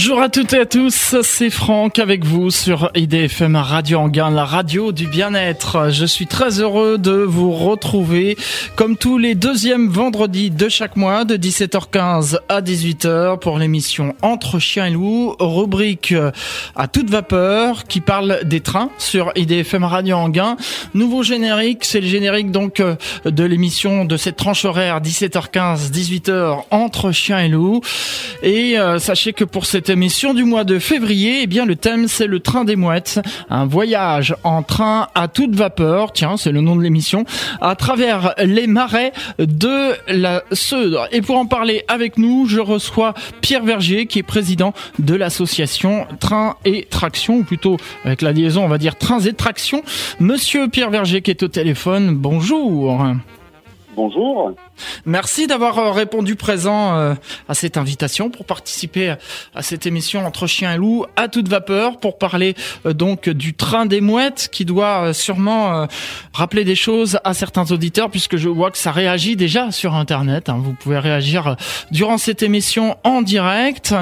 Bonjour à toutes et à tous, c'est Franck avec vous sur IDFM Radio Anguin, la radio du bien-être. Je suis très heureux de vous retrouver comme tous les deuxièmes vendredis de chaque mois de 17h15 à 18h pour l'émission Entre chiens et loups, rubrique à toute vapeur qui parle des trains sur IDFM Radio Anguin. Nouveau générique, c'est le générique donc de l'émission de cette tranche horaire 17h15 18h Entre chiens et loups et euh, sachez que pour cette émission du mois de février, eh bien le thème c'est le train des mouettes, un voyage en train à toute vapeur, tiens, c'est le nom de l'émission, à travers les marais de la Seudre. Et pour en parler avec nous, je reçois Pierre Verger qui est président de l'association Trains et Traction, ou plutôt avec la liaison, on va dire Trains et Traction. Monsieur Pierre Verger qui est au téléphone, bonjour. Bonjour. Merci d'avoir euh, répondu présent euh, à cette invitation pour participer à cette émission entre chiens et loups à toute vapeur pour parler euh, donc du train des mouettes qui doit sûrement rappeler des choses à certains auditeurs puisque je vois que ça réagit déjà sur internet. Hein. Vous pouvez réagir durant cette émission en direct.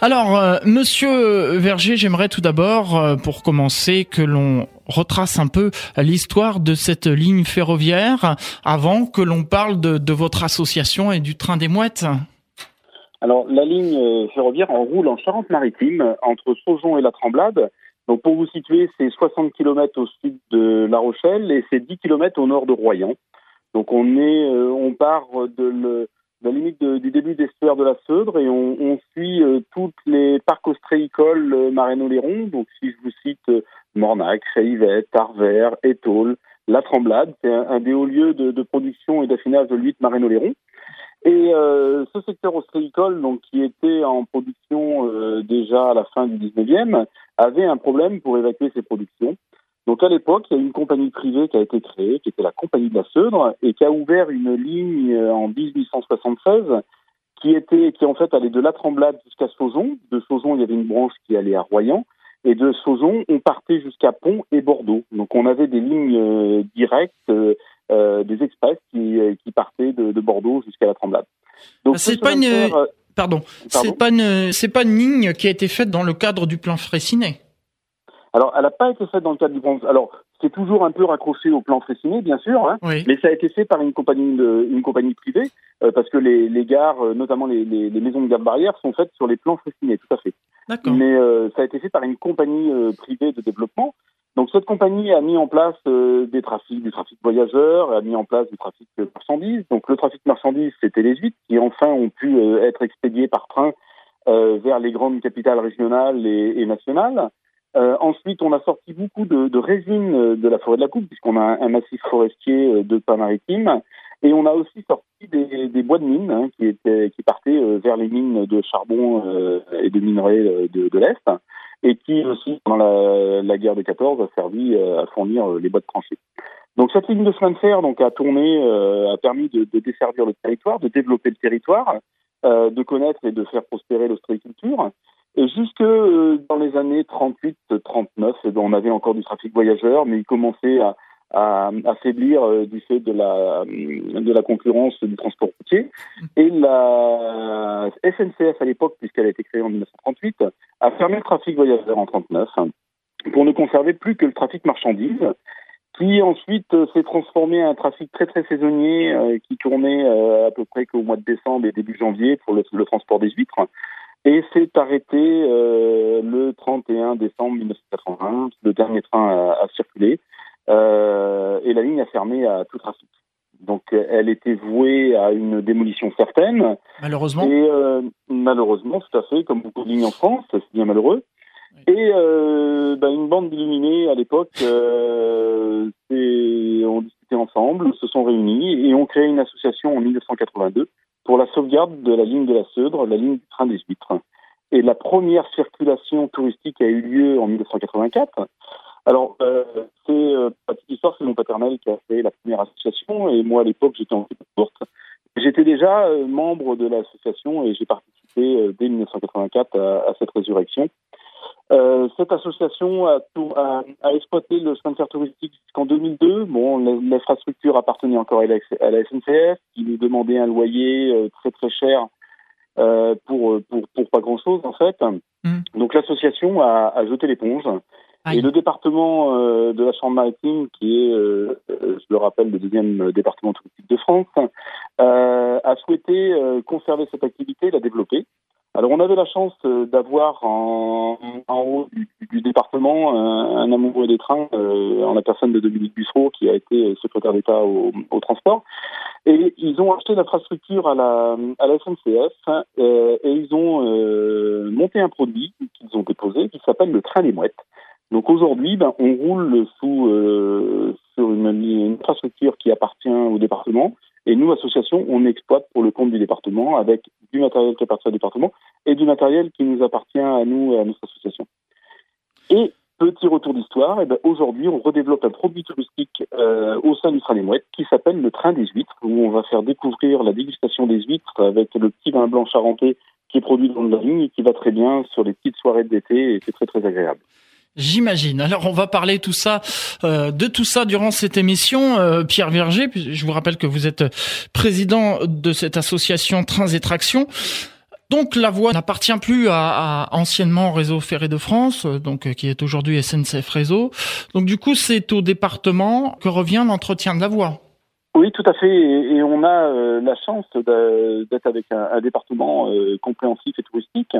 Alors, Monsieur Verger, j'aimerais tout d'abord, pour commencer, que l'on retrace un peu l'histoire de cette ligne ferroviaire avant que l'on parle de, de, votre association et du train des mouettes Alors, la ligne euh, ferroviaire en roule en Charente-Maritime entre Saujon et la Tremblade. Donc, pour vous situer, c'est 60 km au sud de La Rochelle et c'est 10 km au nord de Royan. Donc, on est, euh, on part de, la limite du début des estuaires de la Seudre et on, suit euh, toutes les parcs ostréicoles euh, Maréno-Léron. Donc, si je vous cite Mornac, Réivet, Tarvert, Étole, La Tremblade. C'est un, des hauts lieux de, production et d'affinage de l'huître maréno-léron. Et euh, ce secteur ostréicole, donc qui était en production euh, déjà à la fin du 19e, avait un problème pour évacuer ses productions. Donc à l'époque, il y a une compagnie privée qui a été créée, qui était la Compagnie de la Seudre, et qui a ouvert une ligne euh, en 1876 qui était, qui en fait allait de La Tremblade jusqu'à Saujon. De Saujon, il y avait une branche qui allait à Royan. Et de Sauzon, on partait jusqu'à Pont et Bordeaux. Donc on avait des lignes euh, directes, euh, euh, des express qui, qui partaient de, de Bordeaux jusqu'à la Tremblade. Donc c'est pas une pardon, c'est pas une c'est pas une ligne qui a été faite dans le cadre du plan Fraissinet. Alors, elle n'a pas été faite dans le cadre du plan. Alors, c'est toujours un peu raccroché au plan Fraissinet, bien sûr, hein, oui. mais ça a été fait par une compagnie, de, une compagnie privée, euh, parce que les, les gares, notamment les, les, les, maisons de gare barrière, sont faites sur les plans Fraissinet, tout à fait. Mais euh, ça a été fait par une compagnie euh, privée de développement. Donc cette compagnie a mis en place euh, des trafics, du trafic voyageurs, a mis en place du trafic marchandises. Donc le trafic marchandises, c'était les huîtres qui enfin ont pu être expédiés par train vers les grandes capitales régionales et, et nationales. Euh, ensuite, on a sorti beaucoup de, de résine de la forêt de la Coupe, puisqu'on a un, un, massif forestier de pas maritime. Et on a aussi sorti des, des bois de mine hein, qui, étaient, qui partaient euh, vers les mines de charbon euh, et de minerais de, de l'Est, et qui aussi, pendant la, la, guerre de 14, a servi à fournir les bois de tranchées. Donc cette ligne de chemin de fer donc, a tourné, a permis de, de desservir le territoire, de développer le territoire, de connaître et de faire prospérer l'ostréiculture. Jusque dans les années 38-39, on avait encore du trafic voyageur, mais il commençait à, à, à faiblir euh, du fait de la, de la concurrence du transport routier. Et la SNCF à l'époque, puisqu'elle a été créée en 1938, a fermé le trafic voyageur en 39 pour ne conserver plus que le trafic marchandise qui ensuite euh, s'est transformé en un trafic très très saisonnier euh, qui tournait euh, à peu près qu'au mois de décembre et début janvier pour le, le transport des huîtres et s'est arrêté euh, le 31 décembre 1980. Le dernier train a, a circulé euh, et la ligne a fermé à tout trafic. Donc elle était vouée à une démolition certaine. Malheureusement. Et euh, malheureusement, tout à fait, comme beaucoup de lignes en France, c'est bien malheureux. Oui. Et euh, bah, une bande d'illuminés à l'époque, euh, on discutait ensemble, se sont réunis et ont créé une association en 1982 pour la sauvegarde de la ligne de la Seudre, la ligne du train des huîtres. Et la première circulation touristique a eu lieu en 1984. Alors, euh, c'est euh, petite histoire, c'est mon paternel qui a fait la première association, et moi à l'époque j'étais en courte. J'étais déjà euh, membre de l'association et j'ai participé euh, dès 1984 à, à cette résurrection. Euh, cette association a, a, a, exploité le fer touristique jusqu'en 2002. Bon, l'infrastructure appartenait encore à la, à la, SNCF, qui nous demandait un loyer euh, très très cher pour, pour, pour pas grand-chose en fait. Mmh. Donc l'association a, a jeté l'éponge. Et le département euh, de la Chambre maritime, qui est, euh, je le rappelle, le deuxième département touristique de France, euh, a souhaité conserver cette activité, la développer. Alors on avait la chance d'avoir en, en, haut du, du département un, un, amoureux des trains, en la personne de Dominique Bussereau, qui a été secrétaire d'État au, au, transport. Et ils ont acheté l'infrastructure à la, à la SNCF et ils ont monté un produit qu'ils ont déposé qui s'appelle le train des mouettes. Donc aujourd'hui, ben, on roule sous euh, sur une, une, infrastructure qui appartient au département. Et nous, association, on exploite pour le compte du département avec du matériel qui appartient au département et du matériel qui nous appartient à nous, à notre association. Et petit retour d'histoire, et ben aujourd'hui, on redéveloppe un produit touristique euh, au sein du train des mouettes qui s'appelle le train des huîtres, où on va faire découvrir la dégustation des huîtres avec le petit vin blanc charentais qui est produit dans la ligne et qui va très bien sur les petites soirées d'été et c'est très très agréable. J'imagine. Alors on va parler tout ça, euh, de tout ça durant cette émission. Euh, Pierre Verger, je vous rappelle que vous êtes président de cette association Trains et Tractions. Donc la voie n'appartient plus à, à, anciennement Réseau Ferré de France, euh, donc qui est aujourd'hui SNCF Réseau. Donc du coup, c'est au département que revient l'entretien de la voie. Oui, tout à fait. Et, on a la chance d'être avec un, département compréhensif et touristique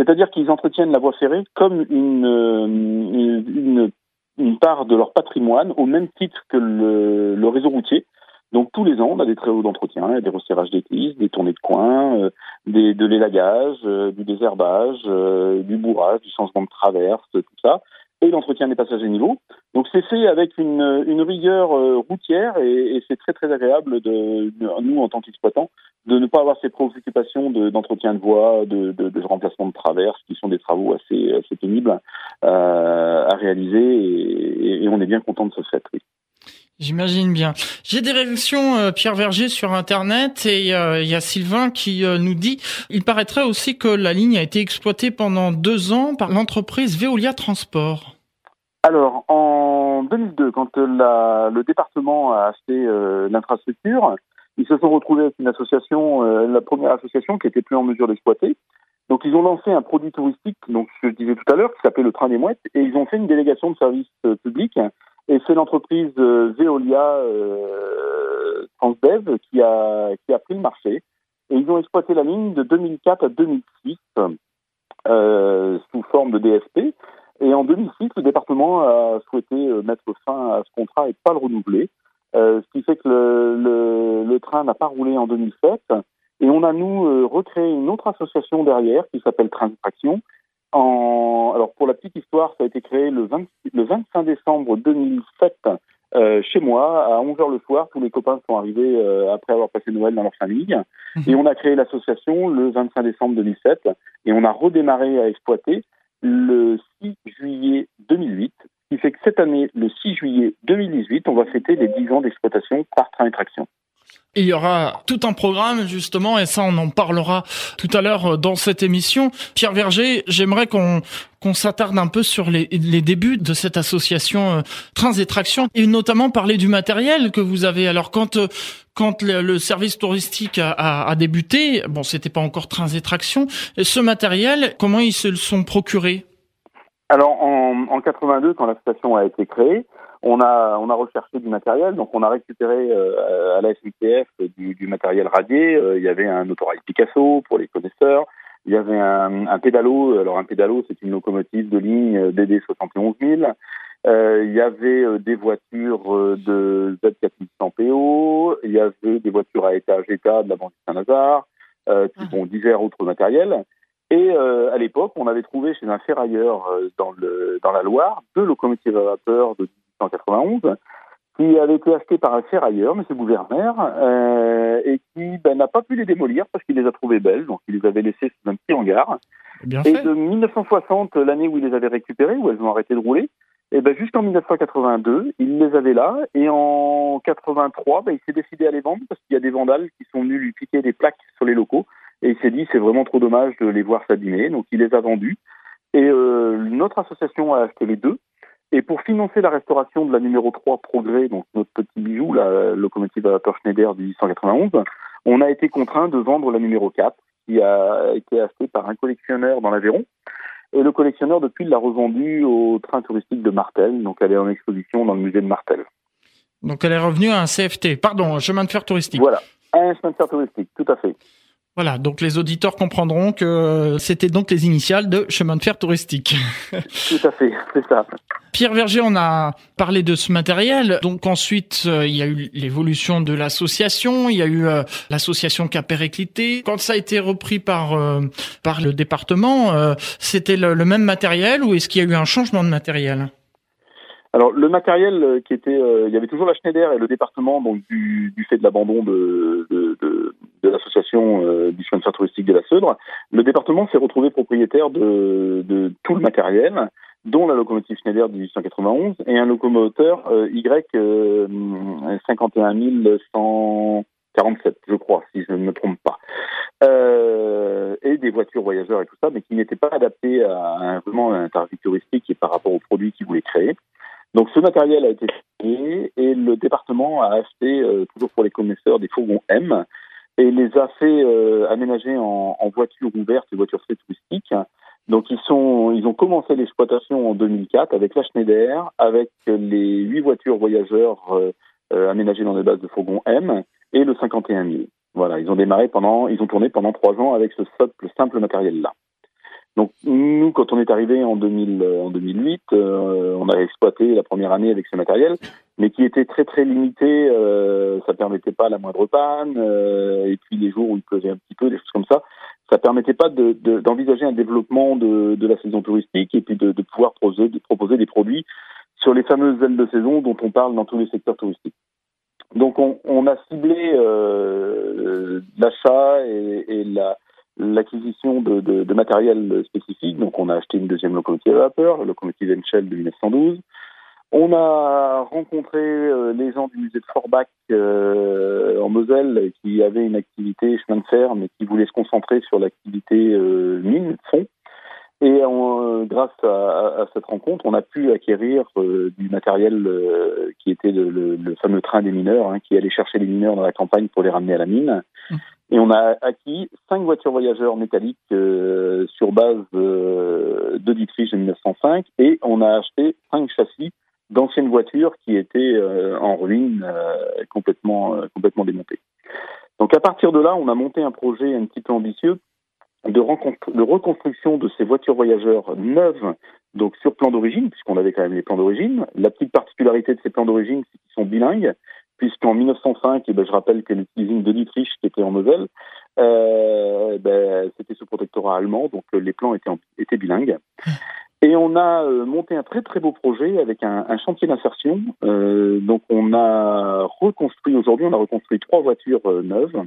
c'est-à-dire qu'ils entretiennent la voie ferrée comme une, euh, une, part de leur patrimoine au même titre que le, réseau routier. Donc tous les ans, on a des travaux d'entretien, des resserrages d'églises, des tournées de coin, euh, de l'élagage, euh, du désherbage, du bourrage, du changement de traverse, tout ça et l'entretien des passages à niveau. Donc c'est fait avec une, une rigueur euh, routière et, et c'est très très agréable de, nous en tant qu'exploitants de ne pas avoir ces préoccupations d'entretien de, voie, de, de, de, remplacement de traverse, qui sont des travaux assez, assez pénibles euh, à réaliser et, et, on est bien content de ce fait. Oui. J'imagine bien. J'ai des réactions, euh, Pierre Verger, sur Internet et euh, il y a Sylvain qui euh, nous dit il paraîtrait aussi que la ligne a été exploitée pendant deux ans par l'entreprise Veolia Transport. Alors, en 2002, quand le département a acheté l'infrastructure, ils se sont retrouvés avec une association, la première association qui était plus en mesure d'exploiter. Donc, ils ont lancé un produit touristique, donc je disais tout à l'heure, qui s'appelle le Train des Mouettes, et ils ont fait une délégation de services publics et c'est l'entreprise euh, Veolia euh, Transdev qui a, pris le marché. Et ils ont exploité la ligne de 2004 à 2006 euh, sous forme de DSP. Et en 2006, le département a souhaité mettre fin à ce contrat et pas le renouveler. Ce qui fait que le, train n'a pas roulé en 2007. Et on a, nous, recréé une autre association derrière qui s'appelle Train en, alors pour la petite histoire, ça a été créé le, 20, le 25 décembre 2007 euh, chez moi à 11h le soir. Tous les copains sont arrivés euh, après avoir passé Noël dans leur famille. Mhm. Et on a créé l'association le 25 décembre 2007 et on a redémarré à exploiter le 6 juillet 2008. Ce qui fait que cette année, le 6 juillet 2018, on va fêter les 10 ans d'exploitation par train et traction. Il y aura tout un programme justement, et ça on en parlera tout à l'heure dans cette émission. Pierre Verger, j'aimerais qu'on qu'on s'attarde un peu sur les, les, débuts de cette association euh, Trains et Traction, et notamment parler du matériel que vous avez. Alors quand euh, quand le, service touristique a, a, a, débuté, bon c'était pas encore Trains et Traction, et ce matériel, comment ils se le sont procurés? Alors en, en 82, quand la station a été créée, on a, on a recherché du matériel, donc on a récupéré euh, à la SNCF du, du matériel radié. Euh, il y avait un autorail Picasso pour les connaisseurs. Il y avait un, un pédalo. Alors un pédalo, c'est une locomotive de ligne DD 71000. Euh, il y avait des voitures de Z4100 PO. Il y avait des voitures à étage état de la banque Saint-Lazare. Euh, qui ah. divers autres matériels. Et euh, à l'époque, on avait trouvé chez un ferrailleur dans, le, dans la Loire deux locomotives à vapeur de 1891, qui avait été acheté par un ferrailleur, M. Gouverner, euh, et qui ben, n'a pas pu les démolir parce qu'il les a trouvées belles, donc il les avait laissées sous un petit hangar. Bien et de 1960, l'année où il les avait récupérées, où elles ont arrêté de rouler, et ben jusqu'en 1982, il les avait là, et en 83, ben, il s'est décidé à les vendre parce qu'il y a des vandales qui sont venus lui piquer des plaques sur les locaux, et il s'est dit c'est vraiment trop dommage de les voir s'abîmer, donc il les a vendus. Et euh, notre association a acheté les deux, et pour financer la restauration de la numéro 3 Progrès, donc notre petit bijou, la locomotive à vapeur Schneider du 1891, on a été contraint de vendre la numéro 4, qui a été acheté par un collectionneur dans l'Aveyron. Et le collectionneur, depuis, l'a revendu au train touristique de Martel. Donc, elle est en exposition dans le musée de Martel. Donc, elle est revenue à un CFT, pardon, un chemin de fer touristique. Voilà, un chemin de fer touristique, tout à fait. Voilà, donc les auditeurs comprendront que c'était donc les initiales de chemin de fer touristique. Tout à fait, c'est ça. Pierre Verger, on a parlé de ce matériel. Donc ensuite, euh, il y a eu l'évolution de l'association, il y a eu euh, l'association qui a périclité. Quand ça a été repris par euh, par le département, c'était le, même matériel ou est-ce qu'il y a eu un changement de matériel? Alors le matériel qui était, il y avait toujours la Schneider et le département, donc du, du fait de l'abandon de, de, de, de l'association euh, du chemin de fer touristique de la Seudre, le département s'est retrouvé propriétaire de, de, tout le matériel, dont la locomotive Schneider de 1891 et un locomoteur euh, Y euh, 51147, je crois, si je ne me trompe pas. Euh, et des voitures voyageurs et tout ça, mais qui n'étaient pas adaptés à un, vraiment un tarif touristique et par rapport aux produits qu'ils voulaient créer. Donc ce matériel a été créé et le département a acheté, euh, toujours pour les connaisseurs, des fourgons M et les a fait euh, aménager en, en voitures ouvertes et voitures touristiques. Donc ils sont, ils ont commencé l'exploitation en 2004 avec la Schneider, avec les huit voitures voyageurs euh, euh, aménagées dans des bases de fourgons M et le 51 000. Voilà, ils ont démarré pendant, ils ont tourné pendant trois ans avec ce simple, simple matériel là. Donc nous, quand on est arrivé en, 2000, en 2008, euh, on a exploité la première année avec ce matériel, mais qui était très très limité. Euh, ça permettait pas la moindre panne, euh, et puis les jours où il pleuvait un petit peu, des choses comme ça, ça permettait pas d'envisager de, un développement de, de, la saison touristique et puis de, de pouvoir proposer, de proposer des produits sur les fameuses ailes de saison dont on parle dans tous les secteurs touristiques. Donc on, on a ciblé euh, l'achat et la l'acquisition de, de, de, matériel spécifique. Donc, on a acheté une deuxième locomotive à vapeur, la locomotive Enchel de 1912. On a rencontré euh, les gens du musée de Forbach euh, en Moselle qui avaient une activité chemin de fer, mais qui voulaient se concentrer sur l'activité euh, mine, fond. Et grâce à, à, cette rencontre, on a pu acquérir du matériel qui était le, le, le, fameux train des mineurs, hein, qui allait chercher les mineurs dans la campagne pour les ramener à la mine. Mmh. Et on a acquis cinq voitures voyageurs métalliques euh, sur base euh, de Dietrich de 1905 et on a acheté cinq châssis d'anciennes voitures qui étaient euh, en ruine, euh, complètement, euh, complètement démontées. Donc à partir de là, on a monté un projet un petit peu ambitieux de, de reconstruction de ces voitures voyageurs neuves, donc sur plan d'origine, puisqu'on avait quand même les plans d'origine. La petite particularité de ces plans d'origine, c'est qu'ils sont bilingues puisqu'en 1905, et ben, je rappelle que l'usine de Dietrich, qui était en Moselle, euh, ben, c'était sous protectorat allemand, donc euh, les plans étaient, étaient bilingues. Et on a euh, monté un très très beau projet avec un, un chantier d'insertion. Euh, donc on a reconstruit aujourd'hui, on a reconstruit trois voitures euh, neuves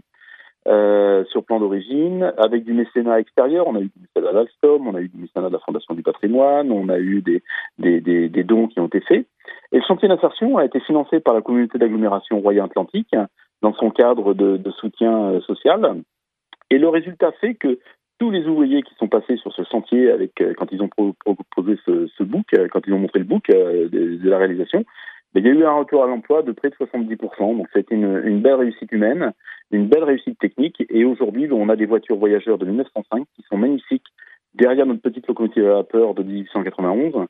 euh, sur plan d'origine, avec du mécénat extérieur. On a eu du mécénat d'Alstom, on a eu du mécénat de la Fondation du patrimoine, on a eu des, des, des, dons qui ont été faits. Et le chantier d'insertion a été financé par la communauté d'agglomération Roya-Atlantique dans son cadre de, de soutien euh, social. Et le résultat fait que tous les ouvriers qui sont passés sur ce chantier avec euh, quand ils ont proposé ce, ce book, euh, quand ils ont montré le book de la réalisation, ben, il y a eu un retour à l'emploi de près de 70%. Donc, c'était une, une belle réussite humaine, une belle réussite technique. Et aujourd'hui, on a des voitures voyageurs de 1905 qui sont magnifiques derrière notre petite locomotive à vapeur de 1891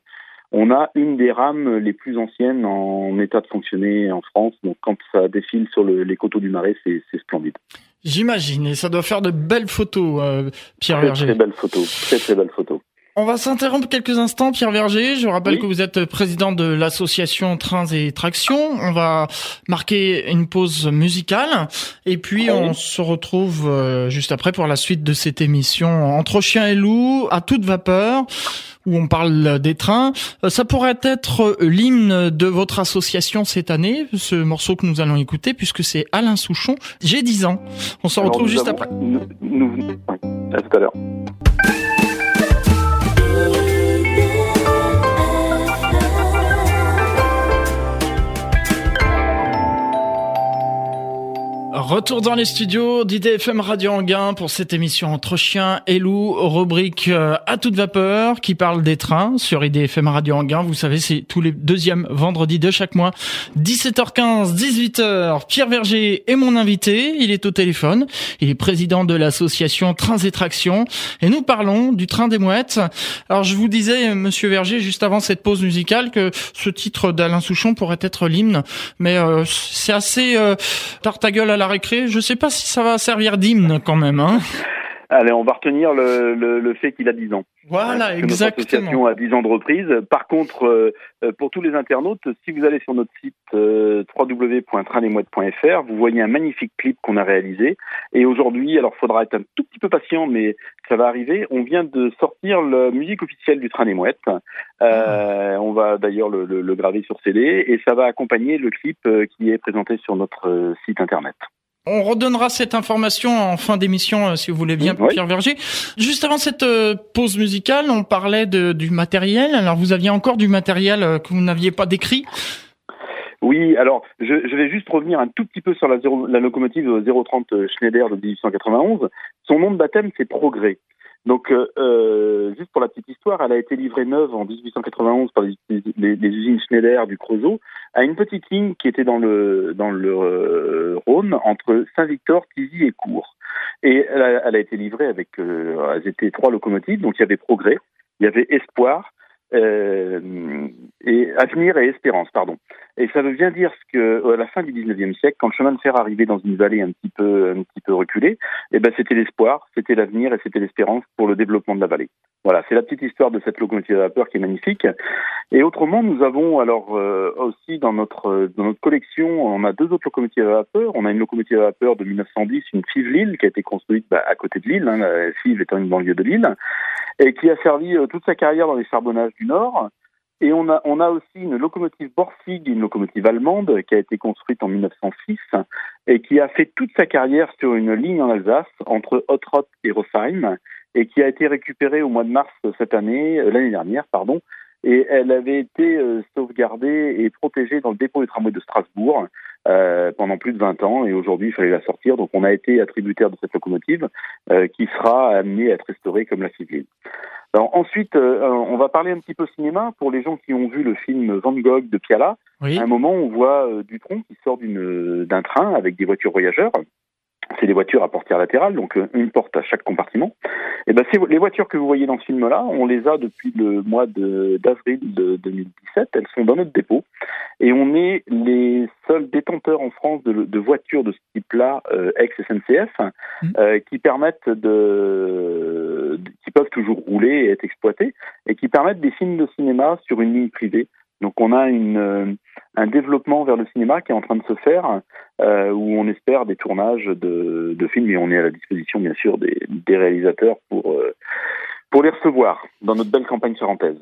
on a une des rames les plus anciennes en état de fonctionner en France. Donc quand ça défile sur les coteaux du Marais, c'est splendide. J'imagine, et ça doit faire de belles photos, euh, Pierre très, Verger. Très belles photos, très très belles photos. On va s'interrompre quelques instants, Pierre Verger. Je rappelle que vous êtes président de l'association Trains et Tractions. On va marquer une pause musicale et puis on se retrouve euh, juste après pour la suite de cette émission Entre chien et loup à toute vapeur où on parle des trains. Euh, ça pourrait être l'hymne de votre association cette année, ce morceau que nous allons écouter, puisque c'est Alain Souchon. J'ai 10 ans. On se retrouve juste après. à tout à l'heure. Retour dans les studios d'IDFM Radio Anguin pour cette émission entre chiens et loups, rubrique euh, à toute vapeur qui parle des trains sur IDFM Radio Anguin. Vous savez, c'est tous les deuxièmes vendredis de chaque mois, 17h15, 18h. Pierre Verger est mon invité. Il est au téléphone. Il est président de l'association Trains et Tractions et nous parlons du train des mouettes. Alors, je vous disais, monsieur Verger, juste avant cette pause musicale, que ce titre d'Alain Souchon pourrait être l'hymne, mais euh, c'est assez euh, gueule à la récré. Je sais pas si ça va servir d'hymne quand même. Hein. Allez, on va retenir le, le, le fait qu'il a 10 ans. Voilà, exactement. Notre association a 10 ans de reprise. Par contre, euh, pour tous les internautes, si vous allez sur notre site euh, vous voyez un magnifique clip qu'on a réalisé. Et aujourd'hui, alors faudra être un tout petit peu patient, mais ça va arriver. On vient de sortir la musique officielle du Train des Mouettes. Euh, on va d'ailleurs le, le, le, graver sur CD et ça va accompagner le clip euh, qui est présenté sur notre euh, site internet. On redonnera cette information en fin d'émission, euh, si vous voulez bien, Pierre Verger. Juste avant cette euh, pause musicale, on parlait de, du matériel. Alors, vous aviez encore du matériel euh, que vous n'aviez pas décrit oui, alors je, je, vais juste revenir un tout petit peu sur la, la locomotive 030 Schneider de 1891. Son nom de baptême, c'est Progrès. Donc, euh, euh, juste pour la petite histoire, elle a été livrée neuve en 1891 par les, usines Schneider du Creusot à une petite ligne qui était dans le dans le euh, Rhône entre Saint-Victor, Tizy et Cours. Et elle a, elle a été livrée avec, euh, elles étaient trois locomotives, donc il y avait Progrès, il y avait Espoir euh, et Avenir et Espérance, pardon. Et ça veut bien dire que à la fin du 19e siècle, quand le chemin de fer arrivait dans une vallée un petit peu, un petit peu reculée, eh ben c'était l'espoir, c'était l'avenir et c'était l'espérance pour le développement de la vallée. Voilà, c'est la petite histoire de cette locomotive à vapeur qui est magnifique. Et autrement, nous avons alors euh, aussi dans notre dans notre collection, on a deux autres locomotives à vapeur. On a une locomotive à vapeur de 1910, une Five Lille, qui a été construite bah, à côté de Lille, hein, Five étant une banlieue de Lille, et qui a servi euh, toute sa carrière dans les charbonnages du Nord. Et on a, aussi une locomotive Borsig, une locomotive allemande qui a été construite en 1906 et qui a fait toute sa carrière sur une ligne en Alsace entre Ottrott et Rosheim et qui a été récupérée au mois de mars cette année, euh, l'année dernière, pardon. Et elle avait été euh, sauvegardée et protégée dans le dépôt du tramway de Strasbourg euh, pendant plus de 20 ans. Et aujourd'hui, il fallait la sortir. Donc, on a été attributaire de cette locomotive euh, qui sera amenée à être restaurée comme la civile. Alors ensuite, euh, on va parler un petit peu cinéma. Pour les gens qui ont vu le film Van Gogh de Piala, oui. à un moment, on voit euh, Dutronc qui sort d'un train avec des voitures voyageurs. C'est des voitures à portière latérale, donc euh, une porte à chaque compartiment. Et ben, les voitures que vous voyez dans ce film-là, on les a depuis le mois d'avril de, de, 2017. Elles sont dans notre dépôt et on est les seuls détenteurs en France de, de voitures de ce type-là, euh, ex-SNCF, mmh. euh, qui permettent de, qui peuvent toujours rouler et être exploitées et qui permettent des films de cinéma sur une ligne privée. Donc on a une, euh, un développement vers le cinéma qui est en train de se faire, euh, où on espère des tournages de, de, films et on est à la disposition bien sûr des, des réalisateurs pour, euh, pour les recevoir dans notre belle campagne charentaise.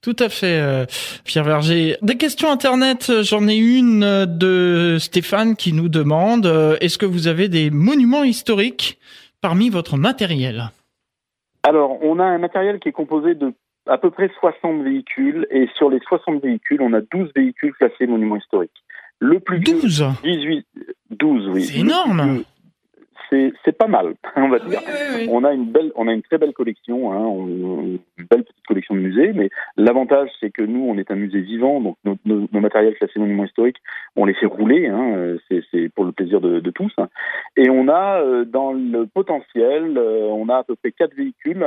Tout à fait, euh, Pierre Verger. Des questions Internet, j'en ai une de Stéphane qui nous demande, est-ce que vous avez des monuments historiques parmi votre matériel? Alors, on a un matériel qui est composé de à peu près 60 véhicules et sur les 60 véhicules, on a 12 véhicules classés monuments historiques. Le plus 12 18 12 oui. C'est énorme. C'est pas mal, on va dire. Oui, oui, on a une belle, on a une très belle collection, hein, une belle petite collection de musées. Mais l'avantage, c'est que nous, on est un musée vivant, donc nos, nos, nos matériels classés monuments historiques, on les fait rouler. Hein, c'est pour le plaisir de, de tous. Et on a euh, dans le potentiel, euh, on a à peu près quatre véhicules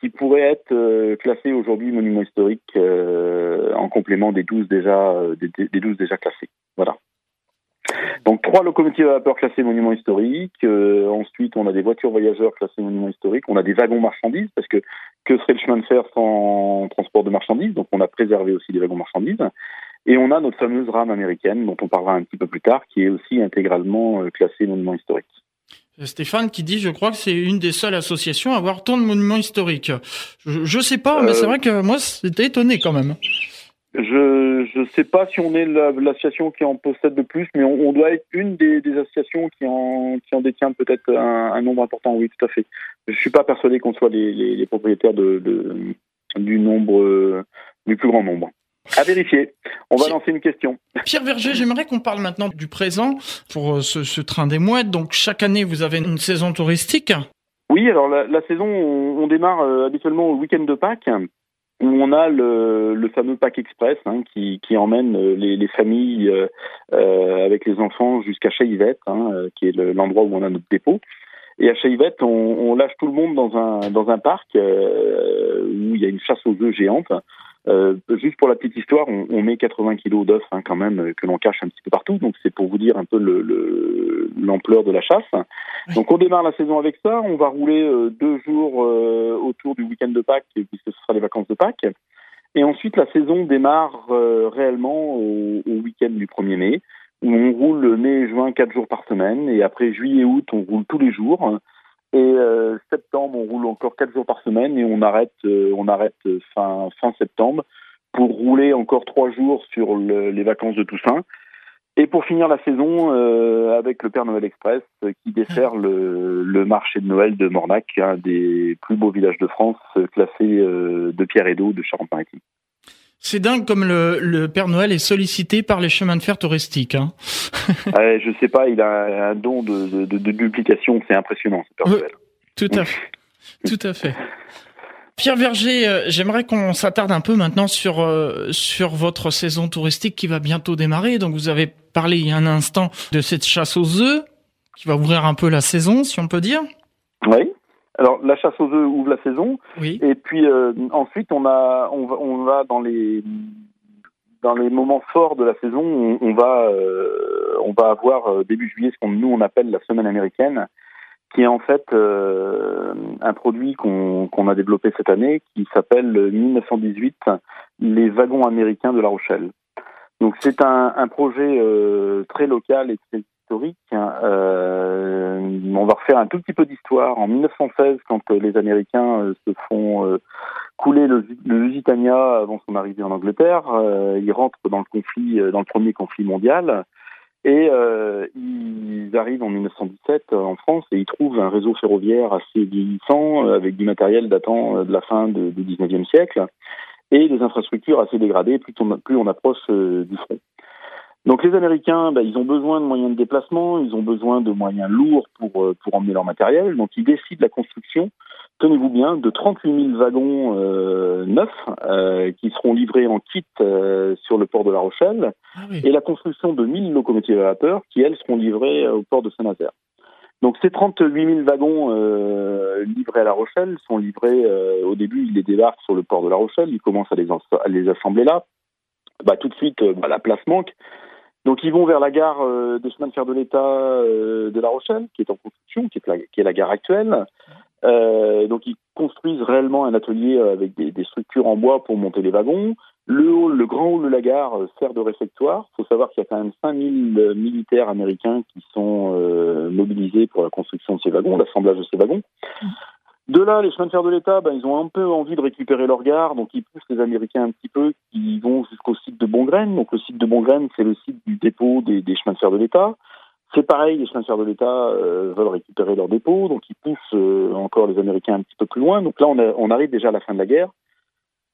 qui pourraient être euh, classés aujourd'hui monuments historiques euh, en complément des 12 déjà euh, des, des 12 déjà classés. Voilà. Donc trois locomotives à vapeur classées monuments historiques. Euh, ensuite, on a des voitures voyageurs classées monuments historiques. On a des wagons marchandises parce que que serait le chemin de fer sans transport de marchandises? Donc on a préservé aussi des wagons marchandises. Et on a notre fameuse rame américaine dont on parlera un petit peu plus tard, qui est aussi intégralement classée monument historique. Stéphane qui dit, je crois que c'est une des seules associations à avoir tant de monuments historiques. Je, je sais pas, mais c'est vrai que moi, c'était étonné quand même. Je je sais pas si on est l'association qui en possède le plus, mais on, on doit être une des, des, associations qui en qui en détient peut-être un, un, nombre important. Oui, tout à fait. Je suis pas persuadé qu'on soit les, les, les propriétaires de, de, du nombre du plus grand nombre. À vérifier. On va lancer une question. Pierre Verger, j'aimerais qu'on parle maintenant du présent pour euh, ce, train des mouettes. Donc chaque année, vous avez une saison touristique. Oui, alors la, saison, on, démarre euh, habituellement au week-end de Pâques où on a le, fameux Pâques Express hein, qui, emmène euh, les, familles avec les enfants jusqu'à Chaillette, hein, qui est l'endroit où on a notre dépôt. Et à Chaillette, on, lâche tout le monde dans un dans un parc où il y a une chasse aux œufs géante. Euh, juste pour la petite histoire, on, met 80 kilos d'œufs hein, quand même euh, que l'on cache un petit peu partout. Donc c'est pour vous dire un peu l'ampleur le, de la chasse. Donc on démarre la saison avec ça. On va rouler euh, deux jours autour du week-end de Pâques puisque ce sera les vacances de Pâques. Et ensuite la saison démarre réellement au, au week-end du 1er mai où on roule mai et juin quatre jours par semaine. Et après juillet et août, on roule tous les jours. Et euh, septembre, on roule encore quatre jours par semaine et on arrête, euh, on arrête fin, fin septembre pour rouler encore trois jours sur les vacances de Toussaint. Et pour finir la saison euh, avec le Père Noël Express qui dessert le, le, marché de Noël de Mornac, un des plus beaux villages de France, classé de pierre et d'eau de Charente-Maritime. C'est dingue comme le, le, Père Noël est sollicité par les chemins de fer touristiques. Hein. je sais pas, il a un don de, de, de duplication, c'est impressionnant. Ce Père Noël. Tout à fait. Tout à fait. Pierre Verger, euh, j'aimerais qu'on s'attarde un peu maintenant sur euh, sur votre saison touristique qui va bientôt démarrer. Donc vous avez parlé il y a un instant de cette chasse aux œufs qui va ouvrir un peu la saison, si on peut dire. Oui. Alors la chasse aux œufs ouvre la saison. Oui. Et puis euh, ensuite on a on va, on va dans les dans les moments forts de la saison, on, va euh, on va avoir euh, début juillet ce qu'on nous on appelle la semaine américaine, qui est en fait un produit qu'on qu'on a développé cette année qui s'appelle 1918 les wagons américains de La Rochelle. Donc c'est un, un projet très local et très historique. Euh, on va refaire un tout petit peu d'histoire. En 1916, quand euh, les Américains euh, se font couler le, Lusitania avant son arrivée en Angleterre, ils rentrent dans le conflit, dans le premier conflit mondial. Et ils arrivent en 1917 en France et ils trouvent un réseau ferroviaire assez vieillissant, avec du matériel datant de la fin du 19e siècle, et des infrastructures assez dégradées plus on, plus on approche du front. Donc les Américains, bah, ils ont besoin de moyens de déplacement, ils ont besoin de moyens lourds pour, euh, pour emmener leur matériel. Donc ils décident la construction, tenez-vous bien, de 38 000 wagons euh, neufs euh, qui seront livrés en kit sur le port de La Rochelle ah et la construction de 1000 locomotives à vapeur qui, elles, seront livrées au port de Saint-Nazaire. Donc ces 38 000 wagons livrés à La Rochelle sont livrés au début, ils les débarquent sur le port de La Rochelle, ils commencent à les, à les assembler là. Bah, tout de suite, bah, la place manque. Donc ils vont vers la gare euh, des chemins de fer de l'État euh, de La Rochelle, qui est en construction, qui est la, gare actuelle. Euh, donc ils construisent réellement un atelier avec des, structures en bois pour monter les wagons. Le le grand hall de la gare sert de réfectoire. Il faut savoir qu'il y a quand même 5000 militaires américains qui sont mobilisés pour la construction de ces wagons, l'assemblage de ces wagons. De là, les chemins de fer de l'État, ben, ils ont un peu envie de récupérer leur gare, donc ils poussent les Américains un petit peu, qui vont jusqu'au site de Bongraine. Donc le site de Bongraine, c'est le site du dépôt des, chemins de fer de l'État. C'est pareil, les chemins de fer de l'État euh, veulent récupérer leur dépôt, donc ils poussent euh, encore les Américains un petit peu plus loin. Donc là, on, on, arrive déjà à la fin de la guerre.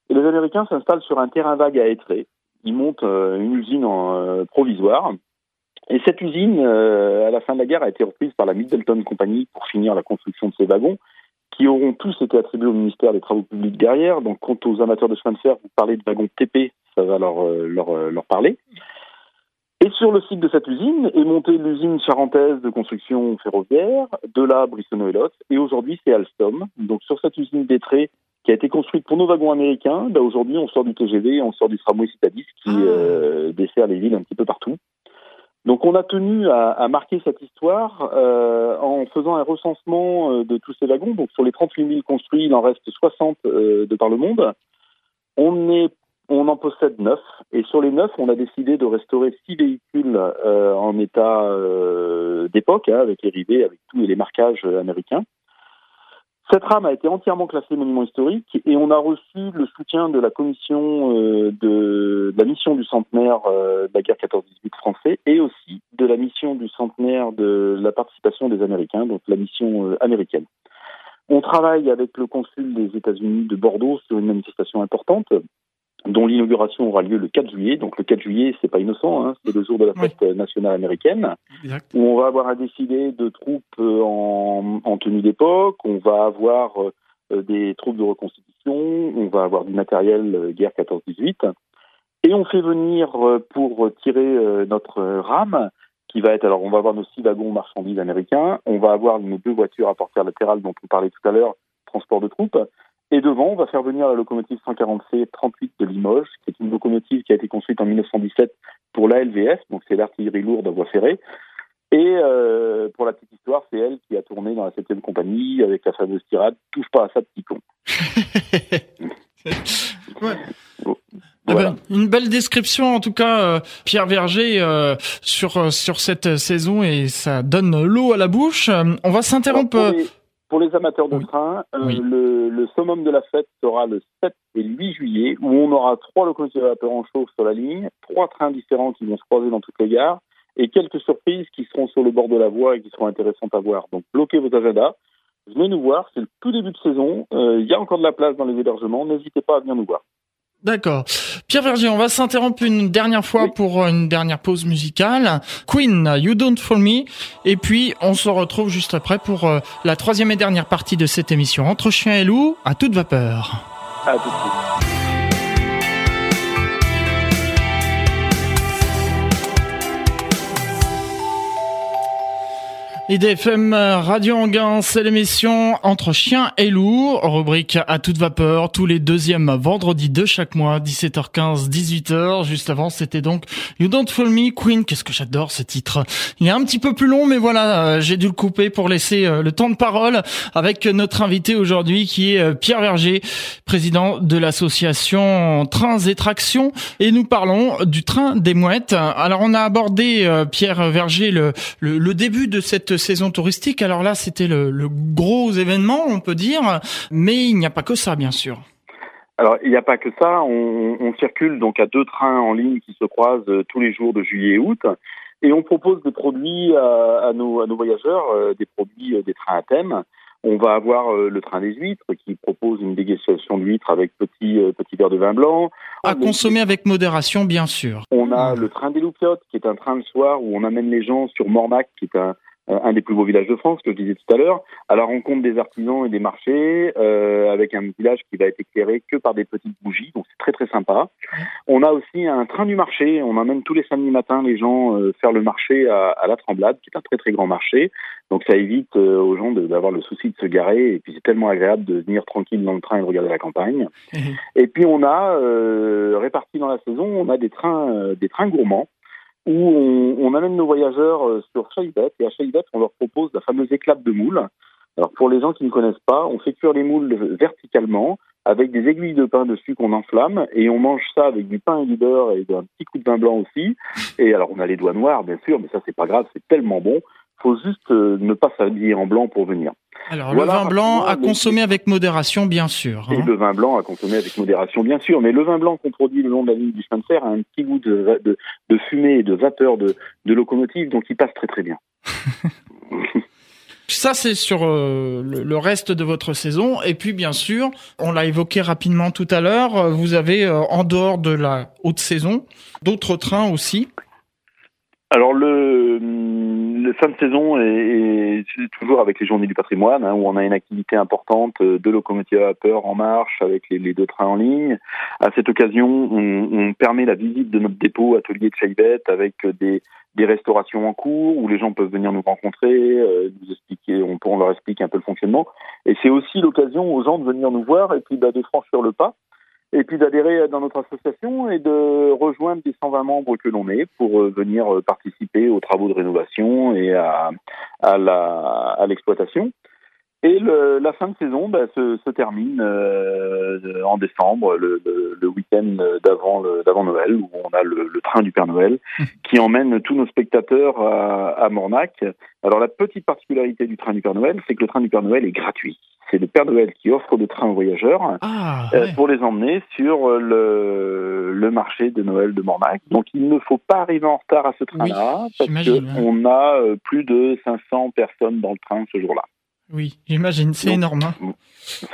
Et les Américains s'installent sur un terrain vague à Étré. Ils montent euh, une usine en, provisoire. Et cette usine, à la fin de la guerre, a été reprise par la Middleton Company pour finir la construction de ces wagons qui auront tous été attribués au ministère des Travaux publics derrière. Donc, quant aux amateurs de chemin de fer, vous parlez de wagons TP, ça va leur, euh, leur, euh, leur parler. Et sur le site de cette usine est montée l'usine charentaise de construction ferroviaire, de là Brissonneau et Lot, et aujourd'hui c'est Alstom. Donc sur cette usine d'étré qui a été construite pour nos wagons américains, bah aujourd'hui on sort du TGV, on sort du tramway Citadis qui ah. euh, dessert les villes un petit peu partout. Donc on a tenu à, marquer cette histoire euh, en faisant un recensement euh, de tous ces wagons. Donc sur les 38 000 construits, il en reste 60 euh, de par le monde. On, est, on en possède 9. Et sur les 9, on a décidé de restaurer 6 véhicules euh, en état d'époque, hein, avec les rivets, avec tous les marquages américains. Cette rame a été entièrement classée monument historique et on a reçu le soutien de la commission euh, de, la mission du centenaire euh, de la guerre 14-18 français et aussi de la mission du centenaire de la participation des Américains, donc la mission euh, américaine. On travaille avec le consul des États-Unis de Bordeaux sur une manifestation importante dont l'inauguration aura lieu le 4 juillet. Donc le 4 juillet, c'est pas innocent, hein, c'est le jour de la fête nationale américaine, où on va avoir un défilé de troupes euh, en, en tenue d'époque, on va avoir euh, des troupes de reconstitution, on va avoir du matériel euh, guerre 14-18, et on fait venir pour tirer notre rame, qui va être, alors on va avoir nos six wagons marchandises américains, on va avoir nos deux voitures à portière latérale dont on parlait tout à l'heure, transport de troupes, et devant, on va faire venir la locomotive 140C 38 de Limoges, qui est une locomotive qui a été construite en 1917 pour l'ALVF, donc c'est l'artillerie lourde à voie ferrée. Et euh, pour la petite histoire, c'est elle qui a tourné dans la 7 compagnie avec la fameuse tirade « Touche pas à ça, petit con eh ben, une belle description en tout cas, euh, Pierre Verger, euh, sur sur cette saison et ça donne l'eau à la bouche. on va s'interrompre. Pour les amateurs de train, euh, le, le, summum de la fête sera le 7 et 8 juillet, où on aura trois locomotives à vapeur en chauffe sur la ligne, trois trains différents qui vont se croiser dans toutes les gares, et quelques surprises qui seront sur le bord de la voie et qui seront intéressantes à voir. Donc bloquez vos agendas, venez nous voir, c'est le tout début de saison, euh, il y a encore de la place dans les hébergements, n'hésitez pas à venir nous voir. D'accord. Pierre Verger, on va s'interrompre une dernière fois pour une dernière pause musicale. Queen, You Don't Fool Me. Et puis, on se retrouve juste après pour euh, la troisième et dernière partie de cette émission. Entre chien et loup, à toute vapeur. À tout de suite. IDFM Radio Anguin, c'est l'émission Entre chiens et loups, rubrique à toute vapeur, tous les deuxièmes vendredis de chaque mois, 17h15, 18h. Juste avant, c'était donc You Don't Fool Me, Queen. Qu'est-ce que j'adore ce titre. Il est un petit peu plus long, mais voilà, euh, j'ai dû le couper pour laisser euh, le temps de parole avec notre invité aujourd'hui qui est euh, Pierre Verger, président de l'association Trains et Tractions. Et nous parlons du train des mouettes. Alors, on a abordé, Pierre Verger, le, le, le début de cette saison touristique. Alors là, c'était le, gros événement, on peut dire, mais il n'y a pas que ça, bien sûr. Alors, il n'y a pas que ça. On, circule donc à deux trains en ligne qui se croisent euh, tous les jours de juillet et août. Et on propose des produits à, nos, à nos, voyageurs, euh, des produits, euh, des trains à thème. On va avoir le train des huîtres qui propose une dégustation d'huîtres avec petit, petit verre de vin blanc. À consommer avec modération, bien sûr. On a le train des loupiottes qui est un train le soir où on amène les gens sur Mornac, qui est un, euh, un des plus beaux villages de France, que je disais tout à l'heure, à la rencontre des artisans et des marchés, euh, avec un village qui va être éclairé que par des petites bougies, donc c'est très très sympa. On a aussi un train du marché, on emmène tous les samedis matins les gens euh, faire le marché à, à, la Tremblade, qui est un très très grand marché, donc ça évite euh, aux gens d'avoir le souci de se garer, et puis c'est tellement agréable de venir tranquille dans le train et de regarder la campagne. Et puis on a, réparti dans la saison, on a des trains, des trains gourmands, où on, on, amène nos voyageurs euh, sur Chaïbet et à Chaïbet, on leur propose la fameuse éclate de moule. Alors pour les gens qui ne connaissent pas, on fait cuire les moules verticalement avec des aiguilles de pain dessus qu'on enflamme et on mange ça avec du pain et du beurre et un petit coup de vin blanc aussi. Et alors on a les doigts noirs bien sûr, mais ça c'est pas grave, c'est tellement bon. Faut juste euh, ne pas s'habiller en blanc pour venir. Alors le vin blanc à consommer avec modération, bien sûr. Et hein. le vin blanc à consommer avec modération, bien sûr. Mais le vin blanc qu'on produit le long de la ligne du chemin de fer a un petit goût de, de, de fumée et de vapeur de, de locomotive, donc il passe très très bien. Ça, c'est sur euh, le, reste de votre saison. Et puis, bien sûr, on l'a évoqué rapidement tout à l'heure, euh, vous avez, euh, en dehors de la haute saison, d'autres trains aussi. Alors, le fin de saison est, toujours avec les Journées du patrimoine, hein, où on a une activité importante de locomotives à vapeur en marche avec les, deux trains en ligne. À cette occasion, on, on, permet la visite de notre dépôt atelier de avec des, des restaurations en cours où les gens peuvent venir nous rencontrer, euh, nous expliquer, on, on leur explique un peu le fonctionnement. Et c'est aussi l'occasion aux gens de venir nous voir et puis bah, de franchir le pas et puis d'adhérer dans notre association et de rejoindre les 120 membres que l'on est pour euh, venir euh, participer aux travaux de rénovation et à, à l'exploitation. Et le, la fin de saison bah, se, se, termine euh, en décembre, le, le, le week-end d'avant d'avant Noël, où on a le, train du Père Noël qui emmène tous nos spectateurs à, à, Mornac. Alors la petite particularité du train du Père Noël, c'est que le train du Père Noël est gratuit. C'est le Père Noël qui offre le train aux voyageurs ah, euh, pour les emmener sur le, le marché de Noël de Mornac. Donc il ne faut pas arriver en retard à ce train-là parce qu'on a euh, plus de 500 personnes dans le train ce jour-là. Oui, j'imagine, c'est énorme. Hein.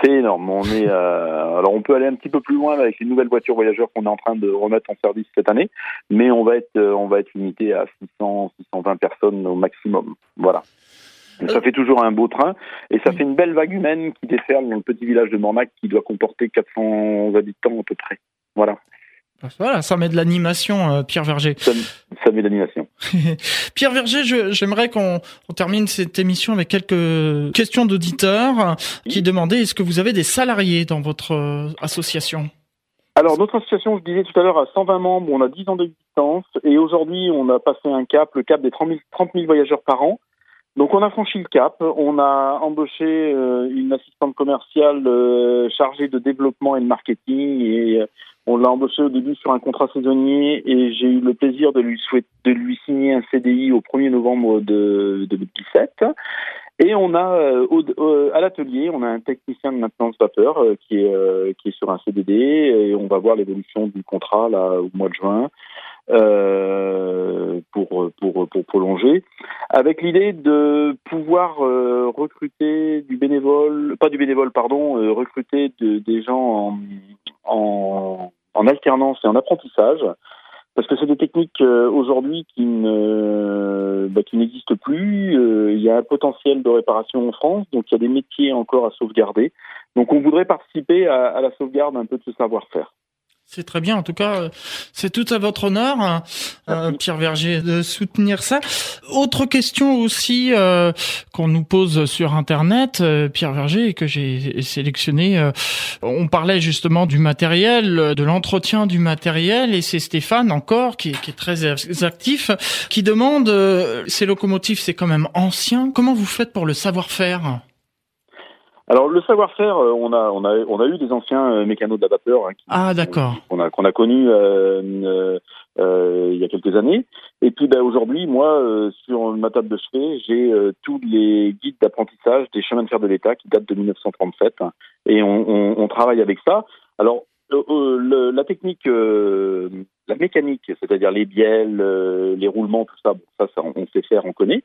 C'est énorme. On est, euh, alors on peut aller un petit peu plus loin avec les nouvelles voitures voyageurs qu'on est en train de remettre en service cette année, mais on va être, on va être limité à 600, 620 personnes au maximum. Voilà. Ça fait toujours un beau train et ça fait une belle vague humaine qui déferle dans le petit village de Mornac qui doit comporter 400 habitants à peu près. Voilà. Voilà, ça met de l'animation, euh, Pierre Verger. Ça, met de l'animation. Pierre Verger, j'aimerais qu'on termine cette émission avec quelques questions d'auditeurs qui demandaient est-ce que vous avez des salariés dans votre euh, association? Alors notre association, je disais tout à l'heure, a 120 membres, on a 10 ans d'existence et aujourd'hui on a passé un cap, le cap des 30 000 voyageurs par an. Donc on a franchi le cap, on a embauché euh, une assistante commerciale euh, chargée de développement et de marketing et euh, on l'a embauchée au début sur un contrat saisonnier et j'ai eu le plaisir de lui souhaiter de lui signer un CDI au 1er novembre de, 2017. Et on a à l'atelier, on a un technicien de maintenance vapeur qui est qui est sur un CDD et on va voir l'évolution du contrat là au mois de juin. Euh, pour, pour, pour prolonger, avec l'idée de pouvoir euh, recruter du bénévole, pas du bénévole, pardon, euh, recruter de, des gens en, en, alternance et en apprentissage, parce que c'est des techniques aujourd'hui qui ne bah, qui n'existent plus. il y a un potentiel de réparation en France, donc il y a des métiers encore à sauvegarder. Donc on voudrait participer à, à la sauvegarde un peu de ce savoir-faire. C'est très bien. En tout cas, euh, c'est tout à votre honneur, hein, euh, Pierre Verger, de soutenir ça. Autre question aussi euh, qu'on nous pose sur Internet, Pierre Verger, que j'ai sélectionné. on parlait justement du matériel, de l'entretien du matériel, et c'est Stéphane encore qui, qui, est très actif, qui demande ces locomotives, c'est quand même ancien. Comment vous faites pour le savoir-faire? Alors le savoir-faire, euh, on a on a on a eu des anciens euh, mécanos de la vapeur hein, ah d'accord qu'on a qu'on a connus euh, il y a quelques années. Et puis ben, aujourd'hui, moi sur ma table de chevet, j'ai tous les guides d'apprentissage des chemins de fer de l'État qui datent de 1937 hein, et on, on, on, travaille avec ça. Alors le, la technique, la mécanique, c'est-à-dire les bielles, les roulements, tout ça, bon, ça, ça on sait faire, on connaît.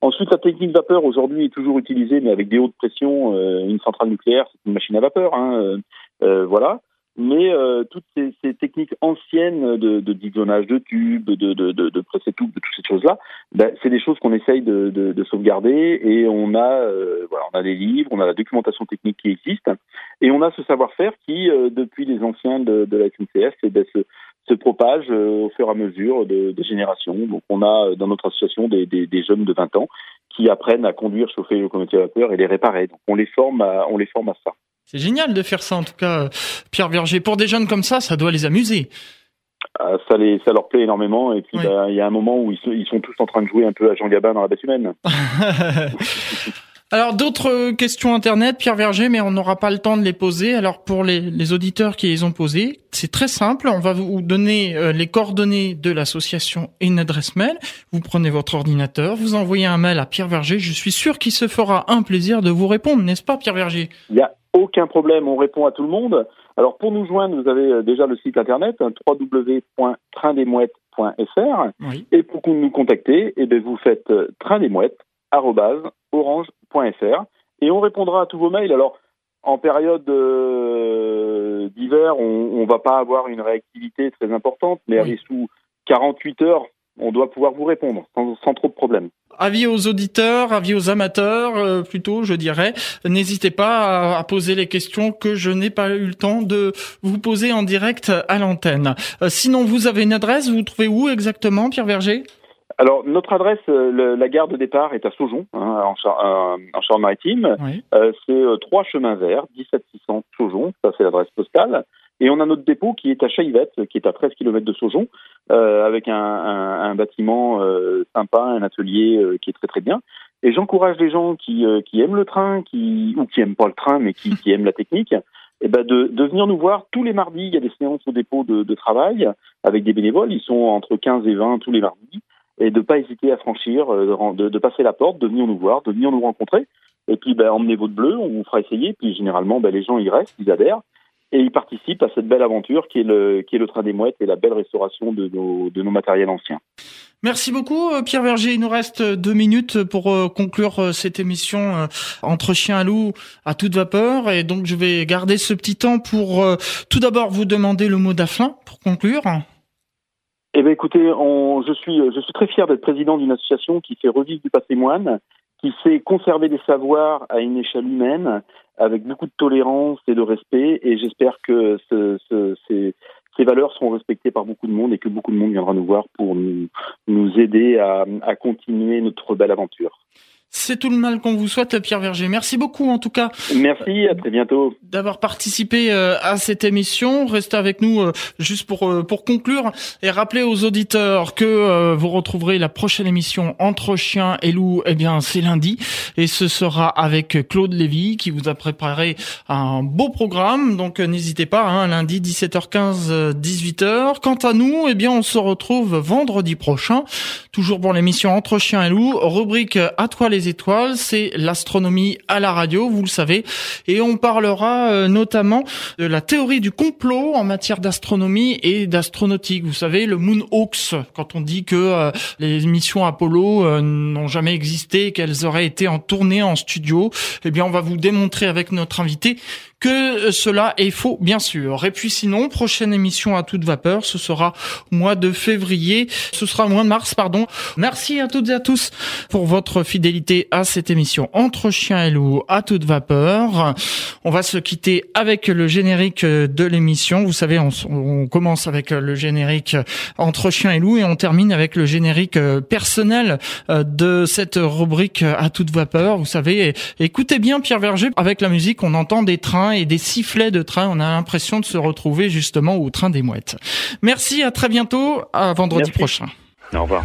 Ensuite, la technique vapeur aujourd'hui est toujours utilisée, mais avec des hautes pressions. Euh, une centrale nucléaire, c'est une machine à vapeur, hein, euh, euh voilà. Mais toutes ces, ces, techniques anciennes de, de de tubes, de, de, de, de presser tubes, de toutes ces choses-là, ben, c'est des choses qu'on essaye de, de, de, sauvegarder. Et on a, voilà, on a des livres, on a la documentation technique qui existe, et on a ce savoir-faire qui, depuis les anciens de, la SNCF, eh ben, se, se propage euh, au fur et à mesure de, des générations. Donc on a euh, dans notre association des, des, des, jeunes de 20 ans qui apprennent à conduire, chauffer les locomotives à vapeur et les réparer. Donc on les forme à, on les forme à ça. C'est génial de faire ça en tout cas, Pierre Verger. Pour des jeunes comme ça, ça doit les amuser. Ah, ça, les, ça leur plaît énormément et puis bah, il y a un moment où ils, ils sont tous en train de jouer un peu à Jean Gabin dans la bête humaine. Alors d'autres questions internet, Pierre Verger, mais on n'aura pas le temps de les poser. Alors pour les, les auditeurs qui les ont posées, c'est très simple. On va vous donner euh, les coordonnées de l'association et une adresse mail. Vous prenez votre ordinateur, vous envoyez un mail à Pierre Verger. Je suis sûr qu'il se fera un plaisir de vous répondre, n'est-ce pas, Pierre Verger? Il n'y a aucun problème, on répond à tout le monde. Alors pour nous joindre, vous avez euh, déjà le site internet hein, www.traindesmouettes.fr et pour nous contacter, eh bien, vous faites euh, train et on répondra à tous vos mails. Alors, en période euh, d'hiver, on ne va pas avoir une réactivité très importante, mais sous 48 heures, on doit pouvoir vous répondre sans, trop de problèmes. Avis aux auditeurs, avis aux amateurs, euh, plutôt, je dirais. N'hésitez pas à, poser les questions que je n'ai pas eu le temps de vous poser en direct à l'antenne. Euh, sinon, vous avez une adresse, vous trouvez où exactement, Pierre Verger? Alors, notre adresse, euh, la gare de départ est à Saujon, hein, en, Charente-Maritime. Euh, c'est euh, trois chemins verts, 17600 Saujon, ça c'est l'adresse postale. Et on a notre dépôt qui est à Chaivette, qui est à 13 km de Saujon, avec un, un, bâtiment sympa, un atelier qui est très très bien. Et j'encourage les gens qui, qui aiment le train, qui ou qui aiment pas le train, mais qui, qui aiment la technique, eh ben de, de, venir nous voir tous les mardis. Il y a des séances au dépôt de, de travail avec des bénévoles. Ils sont entre 15 et 20 tous les mardis et de pas hésiter à franchir, euh, de, de, passer la porte, de venir nous voir, de venir nous rencontrer. Et puis, ben, emmenez votre bleu, on vous fera essayer. Puis, généralement, ben, les gens y restent, ils adhèrent et ils participent à cette belle aventure qui est le, qui est le train des mouettes et la belle restauration de nos, de nos matériels anciens. Merci beaucoup Pierre Verger. Il nous reste deux minutes pour conclure cette émission entre chien et loup à toute vapeur. Et donc je vais garder ce petit temps pour tout d'abord vous demander le mot d'Aflin pour conclure. Eh bien écoutez, je, suis, très fier d'être président d'une association qui fait revivre du patrimoine, qui sait conserver des savoirs à une échelle humaine, avec beaucoup de tolérance et de respect. Et j'espère que ces, valeurs seront respectées par beaucoup de monde et que beaucoup de monde viendra nous voir pour nous aider à continuer notre belle aventure. C'est tout le mal qu'on vous souhaite, Pierre Verger. Merci beaucoup, en tout cas. Merci, à très bientôt. D'avoir participé euh, à cette émission. Restez avec nous euh, juste pour euh, pour conclure et rappeler aux auditeurs que vous retrouverez la prochaine émission entre chiens et loups. Eh bien, c'est lundi et ce sera avec Claude Lévy qui vous a préparé un beau programme. Donc, n'hésitez pas. Hein, lundi 17h15, 18h. Quant à nous, eh bien, on se retrouve vendredi prochain, toujours pour l'émission entre chiens et loups. Rubrique à toi les étoiles, c'est l'astronomie à la radio, vous le savez, et on parlera euh, notamment de la théorie du complot en matière d'astronomie et d'astronautique. Vous savez, le Moon Hoax, quand on dit que euh, les missions Apollo euh, n'ont jamais existé, qu'elles auraient été en tournée en studio, eh bien on va vous démontrer avec notre invité que cela est faux, bien sûr. Et puis sinon, prochaine émission à toute vapeur, ce sera mois de février, ce sera mois de mars, pardon. Merci à toutes et à tous pour votre fidélité à cette émission Entre chiens et loups à toute vapeur. On va se quitter avec le générique de l'émission. Vous savez, on, commence avec le générique Entre chiens et loups et on termine avec le générique personnel de cette rubrique à toute vapeur. Vous savez, écoutez bien Pierre Verger, avec la musique, on entend des trains et des sifflets de train. On a l'impression de se retrouver justement au train des mouettes. Merci, à très bientôt, à vendredi prochain. Au revoir.